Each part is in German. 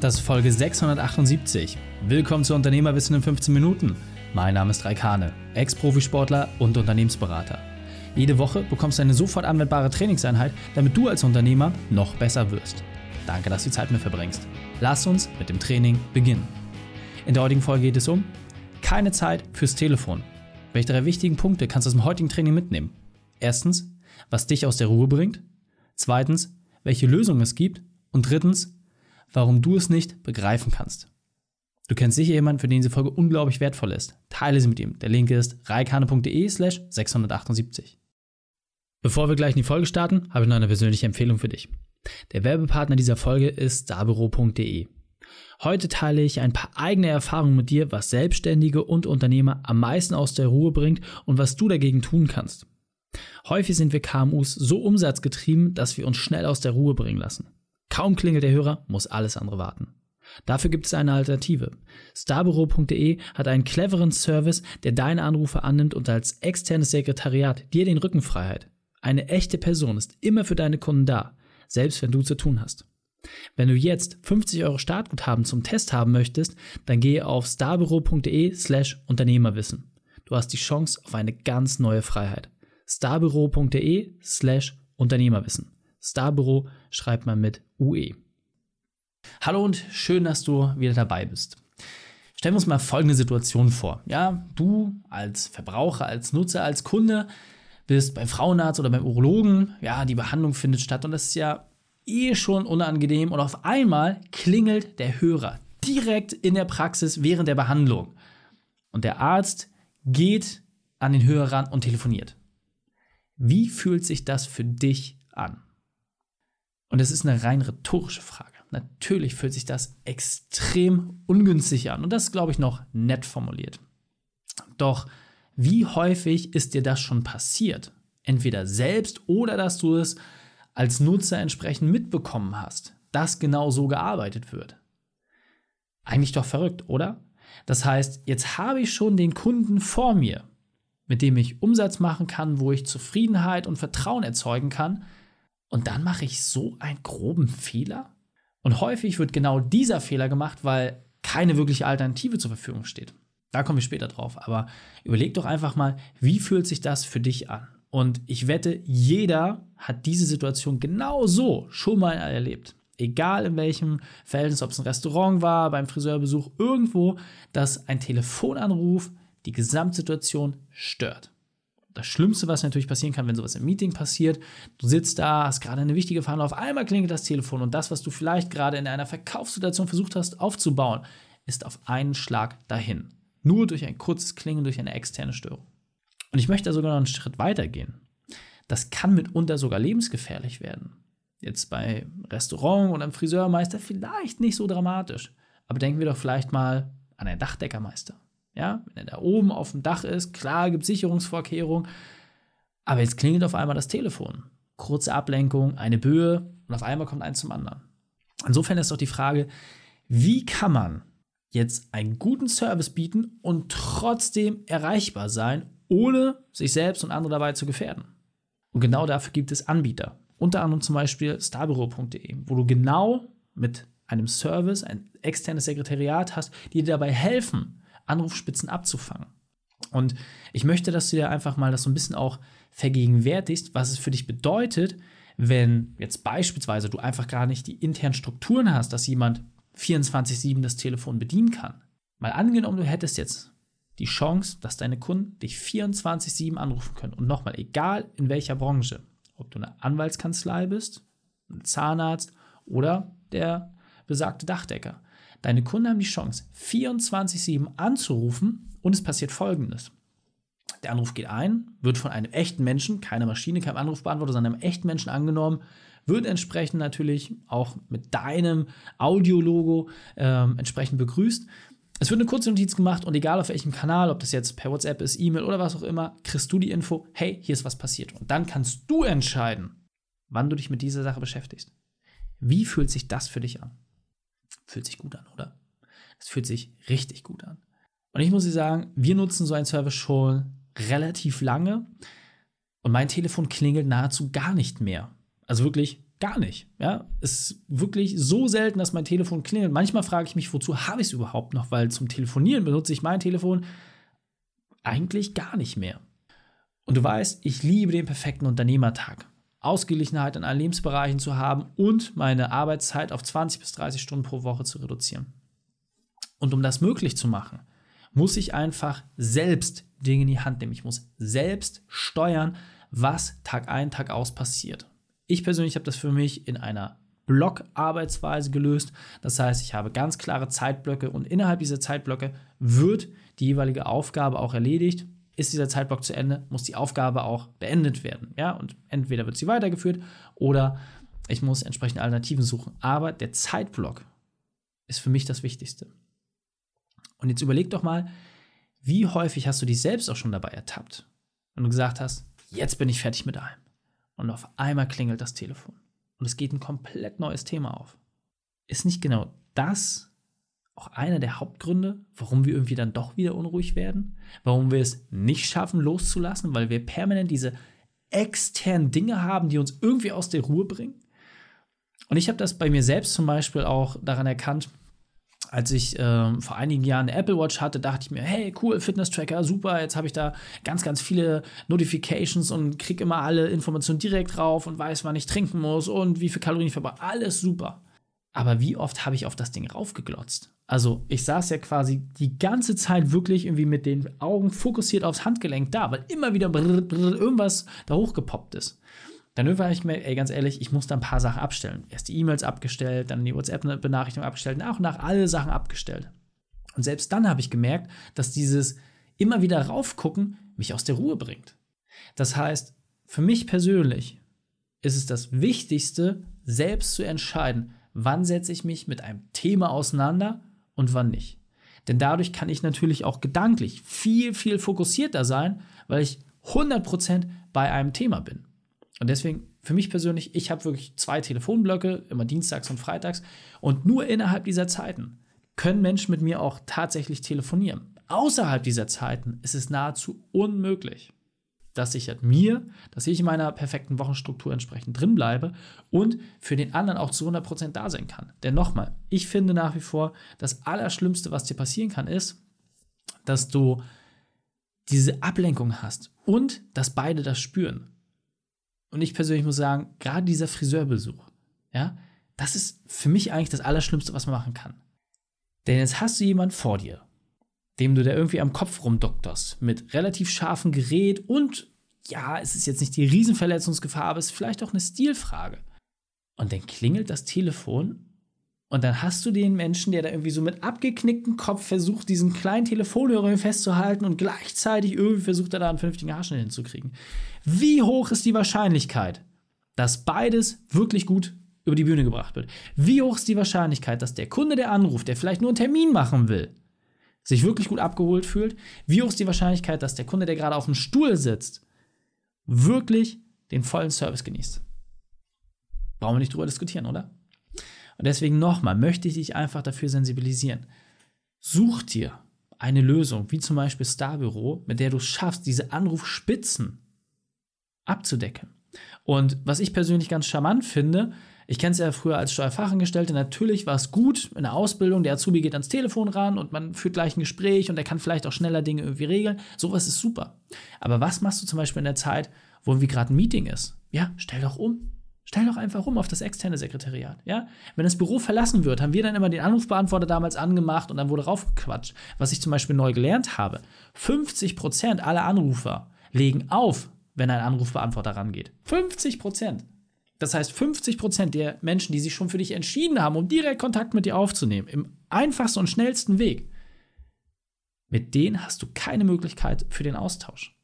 Das ist Folge 678. Willkommen zu Unternehmerwissen in 15 Minuten. Mein Name ist Raikane, Ex-Profisportler und Unternehmensberater. Jede Woche bekommst du eine sofort anwendbare Trainingseinheit, damit du als Unternehmer noch besser wirst. Danke, dass du die Zeit mit verbringst. Lass uns mit dem Training beginnen. In der heutigen Folge geht es um keine Zeit fürs Telefon. Welche drei wichtigen Punkte kannst du aus dem heutigen Training mitnehmen? Erstens, was dich aus der Ruhe bringt. Zweitens, welche Lösungen es gibt. Und drittens, warum du es nicht begreifen kannst. Du kennst sicher jemanden, für den diese Folge unglaublich wertvoll ist. Teile sie mit ihm. Der Link ist reikane.de slash 678. Bevor wir gleich in die Folge starten, habe ich noch eine persönliche Empfehlung für dich. Der Werbepartner dieser Folge ist starbüro.de. Heute teile ich ein paar eigene Erfahrungen mit dir, was Selbstständige und Unternehmer am meisten aus der Ruhe bringt und was du dagegen tun kannst. Häufig sind wir KMUs so umsatzgetrieben, dass wir uns schnell aus der Ruhe bringen lassen. Kaum klingelt der Hörer, muss alles andere warten. Dafür gibt es eine Alternative. Starbüro.de hat einen cleveren Service, der deine Anrufe annimmt und als externes Sekretariat dir den Rücken frei hält. Eine echte Person ist immer für deine Kunden da, selbst wenn du zu tun hast. Wenn du jetzt 50 Euro Startguthaben zum Test haben möchtest, dann gehe auf starbüro.de slash Unternehmerwissen. Du hast die Chance auf eine ganz neue Freiheit. starbüro.de slash Unternehmerwissen. Starbüro schreibt man mit UE. Hallo und schön, dass du wieder dabei bist. Stellen wir uns mal folgende Situation vor. Ja, du als Verbraucher, als Nutzer, als Kunde bist beim Frauenarzt oder beim Urologen. Ja, die Behandlung findet statt und das ist ja eh schon unangenehm und auf einmal klingelt der Hörer direkt in der Praxis während der Behandlung. Und der Arzt geht an den Hörer ran und telefoniert. Wie fühlt sich das für dich an? Und es ist eine rein rhetorische Frage. Natürlich fühlt sich das extrem ungünstig an und das ist, glaube ich, noch nett formuliert. Doch wie häufig ist dir das schon passiert? Entweder selbst oder dass du es als Nutzer entsprechend mitbekommen hast, dass genau so gearbeitet wird. Eigentlich doch verrückt, oder? Das heißt, jetzt habe ich schon den Kunden vor mir, mit dem ich Umsatz machen kann, wo ich Zufriedenheit und Vertrauen erzeugen kann, und dann mache ich so einen groben Fehler? Und häufig wird genau dieser Fehler gemacht, weil keine wirkliche Alternative zur Verfügung steht. Da kommen wir später drauf. Aber überleg doch einfach mal, wie fühlt sich das für dich an? Und ich wette, jeder hat diese Situation genau so schon mal erlebt. Egal in welchem Verhältnis, ob es ein Restaurant war, beim Friseurbesuch, irgendwo, dass ein Telefonanruf die Gesamtsituation stört das Schlimmste, was natürlich passieren kann, wenn sowas im Meeting passiert, du sitzt da, hast gerade eine wichtige Verhandlung, auf einmal klingelt das Telefon und das, was du vielleicht gerade in einer Verkaufssituation versucht hast aufzubauen, ist auf einen Schlag dahin. Nur durch ein kurzes Klingen, durch eine externe Störung. Und ich möchte da sogar noch einen Schritt weiter gehen. Das kann mitunter sogar lebensgefährlich werden. Jetzt bei Restaurant oder einem Friseurmeister vielleicht nicht so dramatisch. Aber denken wir doch vielleicht mal an einen Dachdeckermeister. Ja, wenn er da oben auf dem Dach ist, klar gibt es Sicherungsvorkehrungen, aber jetzt klingelt auf einmal das Telefon. Kurze Ablenkung, eine Böe und auf einmal kommt eins zum anderen. Insofern ist doch die Frage, wie kann man jetzt einen guten Service bieten und trotzdem erreichbar sein, ohne sich selbst und andere dabei zu gefährden? Und genau dafür gibt es Anbieter. Unter anderem zum Beispiel starbüro.de, wo du genau mit einem Service, ein externes Sekretariat hast, die dir dabei helfen, Anrufspitzen abzufangen. Und ich möchte, dass du dir einfach mal das so ein bisschen auch vergegenwärtigst, was es für dich bedeutet, wenn jetzt beispielsweise du einfach gar nicht die internen Strukturen hast, dass jemand 24-7 das Telefon bedienen kann. Mal angenommen, du hättest jetzt die Chance, dass deine Kunden dich 24-7 anrufen können. Und nochmal, egal in welcher Branche, ob du eine Anwaltskanzlei bist, ein Zahnarzt oder der besagte Dachdecker. Deine Kunden haben die Chance, 24-7 anzurufen und es passiert folgendes. Der Anruf geht ein, wird von einem echten Menschen, keine Maschine, kein Anrufbeantworter, sondern einem echten Menschen angenommen, wird entsprechend natürlich auch mit deinem Audiologo äh, entsprechend begrüßt. Es wird eine kurze Notiz gemacht und egal auf welchem Kanal, ob das jetzt per WhatsApp ist, E-Mail oder was auch immer, kriegst du die Info, hey, hier ist was passiert. Und dann kannst du entscheiden, wann du dich mit dieser Sache beschäftigst. Wie fühlt sich das für dich an? Fühlt sich gut an, oder? Es fühlt sich richtig gut an. Und ich muss dir sagen, wir nutzen so einen Service schon relativ lange und mein Telefon klingelt nahezu gar nicht mehr. Also wirklich gar nicht. Ja, es ist wirklich so selten, dass mein Telefon klingelt. Manchmal frage ich mich, wozu habe ich es überhaupt noch? Weil zum Telefonieren benutze ich mein Telefon eigentlich gar nicht mehr. Und du weißt, ich liebe den perfekten Unternehmertag. Ausgeglichenheit in allen Lebensbereichen zu haben und meine Arbeitszeit auf 20 bis 30 Stunden pro Woche zu reduzieren. Und um das möglich zu machen, muss ich einfach selbst Dinge in die Hand nehmen. Ich muss selbst steuern, was Tag ein, Tag aus passiert. Ich persönlich habe das für mich in einer Block-Arbeitsweise gelöst. Das heißt, ich habe ganz klare Zeitblöcke und innerhalb dieser Zeitblöcke wird die jeweilige Aufgabe auch erledigt. Ist dieser Zeitblock zu Ende, muss die Aufgabe auch beendet werden. Ja, und entweder wird sie weitergeführt oder ich muss entsprechende Alternativen suchen. Aber der Zeitblock ist für mich das Wichtigste. Und jetzt überleg doch mal, wie häufig hast du dich selbst auch schon dabei ertappt, wenn du gesagt hast, jetzt bin ich fertig mit allem. Und auf einmal klingelt das Telefon. Und es geht ein komplett neues Thema auf. Ist nicht genau das auch einer der Hauptgründe, warum wir irgendwie dann doch wieder unruhig werden? Warum wir es nicht schaffen, loszulassen, weil wir permanent diese externen Dinge haben, die uns irgendwie aus der Ruhe bringen? Und ich habe das bei mir selbst zum Beispiel auch daran erkannt, als ich äh, vor einigen Jahren eine Apple Watch hatte, dachte ich mir, hey, cool, Fitness-Tracker, super, jetzt habe ich da ganz, ganz viele Notifications und kriege immer alle Informationen direkt drauf und weiß, wann ich trinken muss und wie viel Kalorien ich verbrauche. Alles super. Aber wie oft habe ich auf das Ding raufgeglotzt? Also ich saß ja quasi die ganze Zeit wirklich irgendwie mit den Augen fokussiert aufs Handgelenk da, weil immer wieder brrr, brrr, irgendwas da hochgepoppt ist. Dann irgendwann ich mir, ey, ganz ehrlich, ich muss da ein paar Sachen abstellen. Erst die E-Mails abgestellt, dann die WhatsApp-Benachrichtigung abgestellt, nach und nach alle Sachen abgestellt. Und selbst dann habe ich gemerkt, dass dieses immer wieder raufgucken mich aus der Ruhe bringt. Das heißt, für mich persönlich ist es das Wichtigste, selbst zu entscheiden, wann setze ich mich mit einem Thema auseinander und wann nicht. Denn dadurch kann ich natürlich auch gedanklich viel, viel fokussierter sein, weil ich 100% bei einem Thema bin. Und deswegen, für mich persönlich, ich habe wirklich zwei Telefonblöcke, immer dienstags und freitags. Und nur innerhalb dieser Zeiten können Menschen mit mir auch tatsächlich telefonieren. Außerhalb dieser Zeiten ist es nahezu unmöglich. Das sichert mir, dass ich in meiner perfekten Wochenstruktur entsprechend drin bleibe und für den anderen auch zu 100% da sein kann. Denn nochmal, ich finde nach wie vor, das Allerschlimmste, was dir passieren kann, ist, dass du diese Ablenkung hast und dass beide das spüren. Und ich persönlich muss sagen, gerade dieser Friseurbesuch, ja, das ist für mich eigentlich das Allerschlimmste, was man machen kann. Denn jetzt hast du jemanden vor dir, dem du da irgendwie am Kopf rumdokterst, mit relativ scharfem Gerät und ja, es ist jetzt nicht die Riesenverletzungsgefahr, aber es ist vielleicht auch eine Stilfrage. Und dann klingelt das Telefon und dann hast du den Menschen, der da irgendwie so mit abgeknicktem Kopf versucht, diesen kleinen Telefonhörer festzuhalten und gleichzeitig irgendwie versucht er da einen vernünftigen Haarschnitt hinzukriegen. Wie hoch ist die Wahrscheinlichkeit, dass beides wirklich gut über die Bühne gebracht wird? Wie hoch ist die Wahrscheinlichkeit, dass der Kunde, der anruft, der vielleicht nur einen Termin machen will, sich wirklich gut abgeholt fühlt? Wie hoch ist die Wahrscheinlichkeit, dass der Kunde, der gerade auf dem Stuhl sitzt, wirklich den vollen Service genießt? Brauchen wir nicht drüber diskutieren, oder? Und deswegen nochmal, möchte ich dich einfach dafür sensibilisieren. Such dir eine Lösung, wie zum Beispiel Starbüro, mit der du schaffst, diese Anrufspitzen abzudecken. Und was ich persönlich ganz charmant finde, ich kenne es ja früher als Steuerfachangestellte, natürlich war es gut in der Ausbildung, der Azubi geht ans Telefon ran und man führt gleich ein Gespräch und er kann vielleicht auch schneller Dinge irgendwie regeln. Sowas ist super. Aber was machst du zum Beispiel in der Zeit, wo irgendwie gerade ein Meeting ist? Ja, stell doch um. Stell doch einfach um auf das externe Sekretariat. Ja? Wenn das Büro verlassen wird, haben wir dann immer den Anrufbeantworter damals angemacht und dann wurde raufgequatscht. Was ich zum Beispiel neu gelernt habe: 50% aller Anrufer legen auf, wenn ein Anrufbeantworter rangeht. 50%. Das heißt, 50% der Menschen, die sich schon für dich entschieden haben, um direkt Kontakt mit dir aufzunehmen, im einfachsten und schnellsten Weg, mit denen hast du keine Möglichkeit für den Austausch.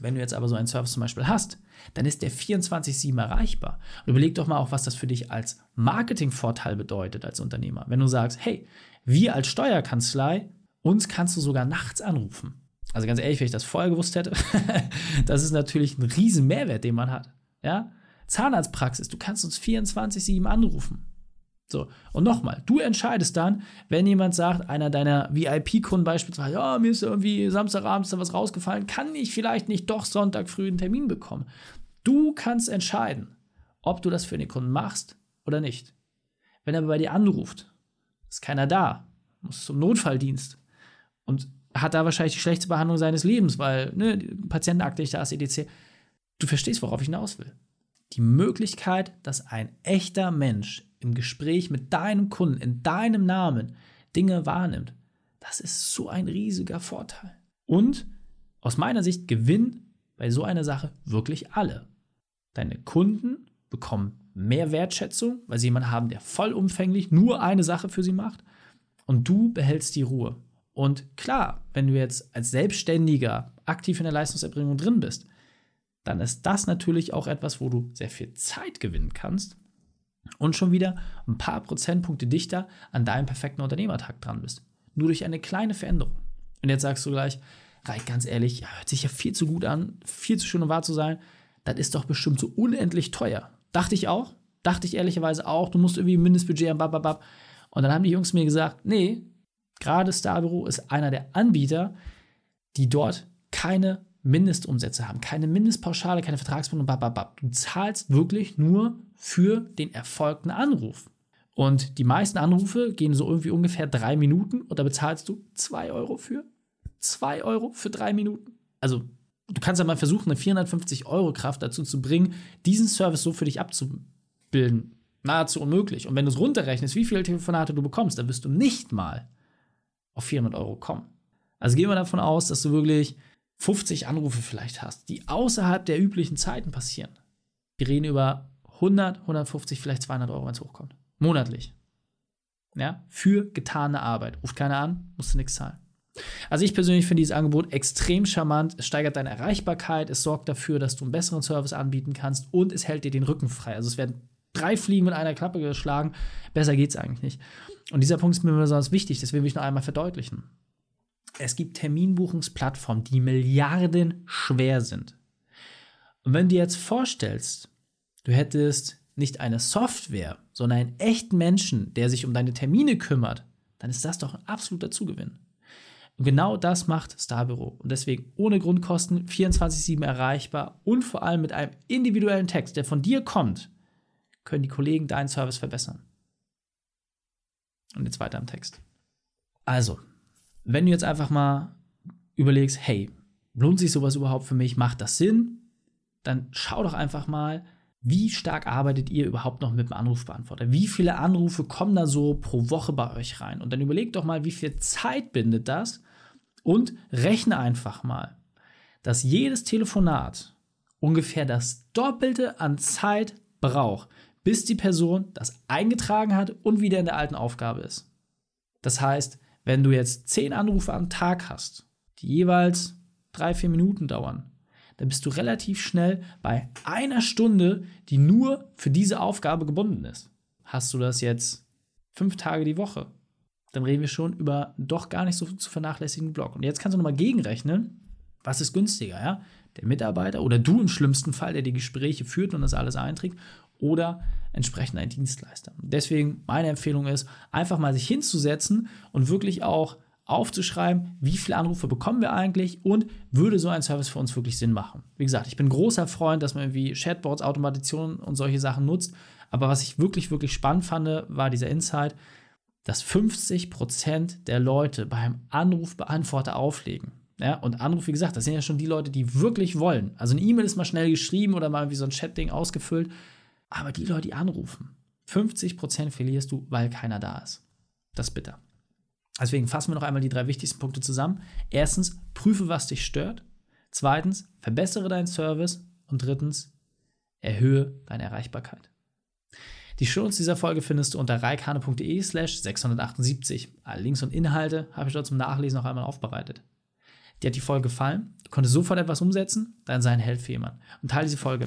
Wenn du jetzt aber so einen Service zum Beispiel hast, dann ist der 24-7 erreichbar. Und überleg doch mal auch, was das für dich als Marketingvorteil bedeutet als Unternehmer. Wenn du sagst, hey, wir als Steuerkanzlei, uns kannst du sogar nachts anrufen. Also ganz ehrlich, wenn ich das vorher gewusst hätte, das ist natürlich ein riesen Mehrwert, den man hat. Ja? Zahnarztpraxis, du kannst uns 24-7 anrufen. So, und nochmal, du entscheidest dann, wenn jemand sagt, einer deiner VIP-Kunden beispielsweise, ja, mir ist irgendwie Samstagabends da was rausgefallen, kann ich vielleicht nicht doch Sonntag früh einen Termin bekommen. Du kannst entscheiden, ob du das für den Kunden machst oder nicht. Wenn er bei dir anruft, ist keiner da, muss zum Notfalldienst und hat da wahrscheinlich die schlechteste Behandlung seines Lebens, weil ne, Patientenakte nicht da ist, etc. Du verstehst, worauf ich hinaus will. Die Möglichkeit, dass ein echter Mensch im Gespräch mit deinem Kunden in deinem Namen Dinge wahrnimmt, das ist so ein riesiger Vorteil. Und aus meiner Sicht gewinnen bei so einer Sache wirklich alle. Deine Kunden bekommen mehr Wertschätzung, weil sie jemanden haben, der vollumfänglich nur eine Sache für sie macht. Und du behältst die Ruhe. Und klar, wenn du jetzt als Selbstständiger aktiv in der Leistungserbringung drin bist, dann ist das natürlich auch etwas, wo du sehr viel Zeit gewinnen kannst und schon wieder ein paar Prozentpunkte dichter an deinem perfekten Unternehmertag dran bist. Nur durch eine kleine Veränderung. Und jetzt sagst du gleich, Reich, ganz ehrlich, hört sich ja viel zu gut an, viel zu schön, um wahr zu sein. Das ist doch bestimmt so unendlich teuer. Dachte ich auch. Dachte ich ehrlicherweise auch. Du musst irgendwie ein Mindestbudget haben, bababab. Und dann haben die Jungs mir gesagt, nee, gerade Starbüro ist einer der Anbieter, die dort keine Mindestumsätze haben, keine Mindestpauschale, keine Vertragsbindung, bababab. Du zahlst wirklich nur für den erfolgten Anruf. Und die meisten Anrufe gehen so irgendwie ungefähr drei Minuten und da bezahlst du zwei Euro für. Zwei Euro für drei Minuten. Also, du kannst ja mal versuchen, eine 450 Euro Kraft dazu zu bringen, diesen Service so für dich abzubilden. Nahezu unmöglich. Und wenn du es runterrechnest, wie viele Telefonate du bekommst, dann wirst du nicht mal auf 400 Euro kommen. Also gehen wir davon aus, dass du wirklich 50 Anrufe vielleicht hast, die außerhalb der üblichen Zeiten passieren. Wir reden über 100, 150, vielleicht 200 Euro, wenn es hochkommt. Monatlich. Ja, für getane Arbeit. Ruft keiner an, musst du nichts zahlen. Also ich persönlich finde dieses Angebot extrem charmant. Es steigert deine Erreichbarkeit, es sorgt dafür, dass du einen besseren Service anbieten kannst und es hält dir den Rücken frei. Also es werden drei Fliegen mit einer Klappe geschlagen. Besser geht es eigentlich nicht. Und dieser Punkt ist mir besonders wichtig, das will ich noch einmal verdeutlichen. Es gibt Terminbuchungsplattformen, die Milliarden schwer sind. Und wenn du dir jetzt vorstellst, du hättest nicht eine Software, sondern einen echten Menschen, der sich um deine Termine kümmert, dann ist das doch ein absoluter Zugewinn. Und genau das macht Starbüro. Und deswegen ohne Grundkosten 24-7 erreichbar und vor allem mit einem individuellen Text, der von dir kommt, können die Kollegen deinen Service verbessern. Und jetzt weiter im Text. Also, wenn du jetzt einfach mal überlegst, hey, lohnt sich sowas überhaupt für mich? Macht das Sinn? Dann schau doch einfach mal, wie stark arbeitet ihr überhaupt noch mit dem Anrufbeantworter? Wie viele Anrufe kommen da so pro Woche bei euch rein? Und dann überlegt doch mal, wie viel Zeit bindet das? Und rechne einfach mal, dass jedes Telefonat ungefähr das Doppelte an Zeit braucht, bis die Person das eingetragen hat und wieder in der alten Aufgabe ist. Das heißt, wenn du jetzt zehn Anrufe am Tag hast, die jeweils drei, vier Minuten dauern, dann bist du relativ schnell bei einer Stunde, die nur für diese Aufgabe gebunden ist. Hast du das jetzt fünf Tage die Woche, dann reden wir schon über doch gar nicht so zu vernachlässigen Block. Und jetzt kannst du nochmal gegenrechnen, was ist günstiger, ja? Der Mitarbeiter oder du im schlimmsten Fall, der die Gespräche führt und das alles einträgt, oder entsprechend ein Dienstleister. Deswegen meine Empfehlung ist, einfach mal sich hinzusetzen und wirklich auch aufzuschreiben, wie viele Anrufe bekommen wir eigentlich und würde so ein Service für uns wirklich Sinn machen. Wie gesagt, ich bin großer Freund, dass man irgendwie Chatbots, Automation und solche Sachen nutzt. Aber was ich wirklich, wirklich spannend fand, war dieser Insight, dass 50% der Leute beim Anrufbeantworter auflegen. Ja, und Anruf, wie gesagt, das sind ja schon die Leute, die wirklich wollen. Also eine E-Mail ist mal schnell geschrieben oder mal wie so ein Chat-Ding ausgefüllt. Aber die Leute, die anrufen, 50% verlierst du, weil keiner da ist. Das ist bitter. Deswegen fassen wir noch einmal die drei wichtigsten Punkte zusammen. Erstens, prüfe, was dich stört. Zweitens, verbessere deinen Service. Und drittens, erhöhe deine Erreichbarkeit. Die Shownotes dieser Folge findest du unter reikane.de slash 678. Alle Links und Inhalte habe ich dort zum Nachlesen noch einmal aufbereitet. Dir hat die Folge gefallen? Du konntest sofort etwas umsetzen? Dann sei ein Held für jemanden. Und teile diese Folge.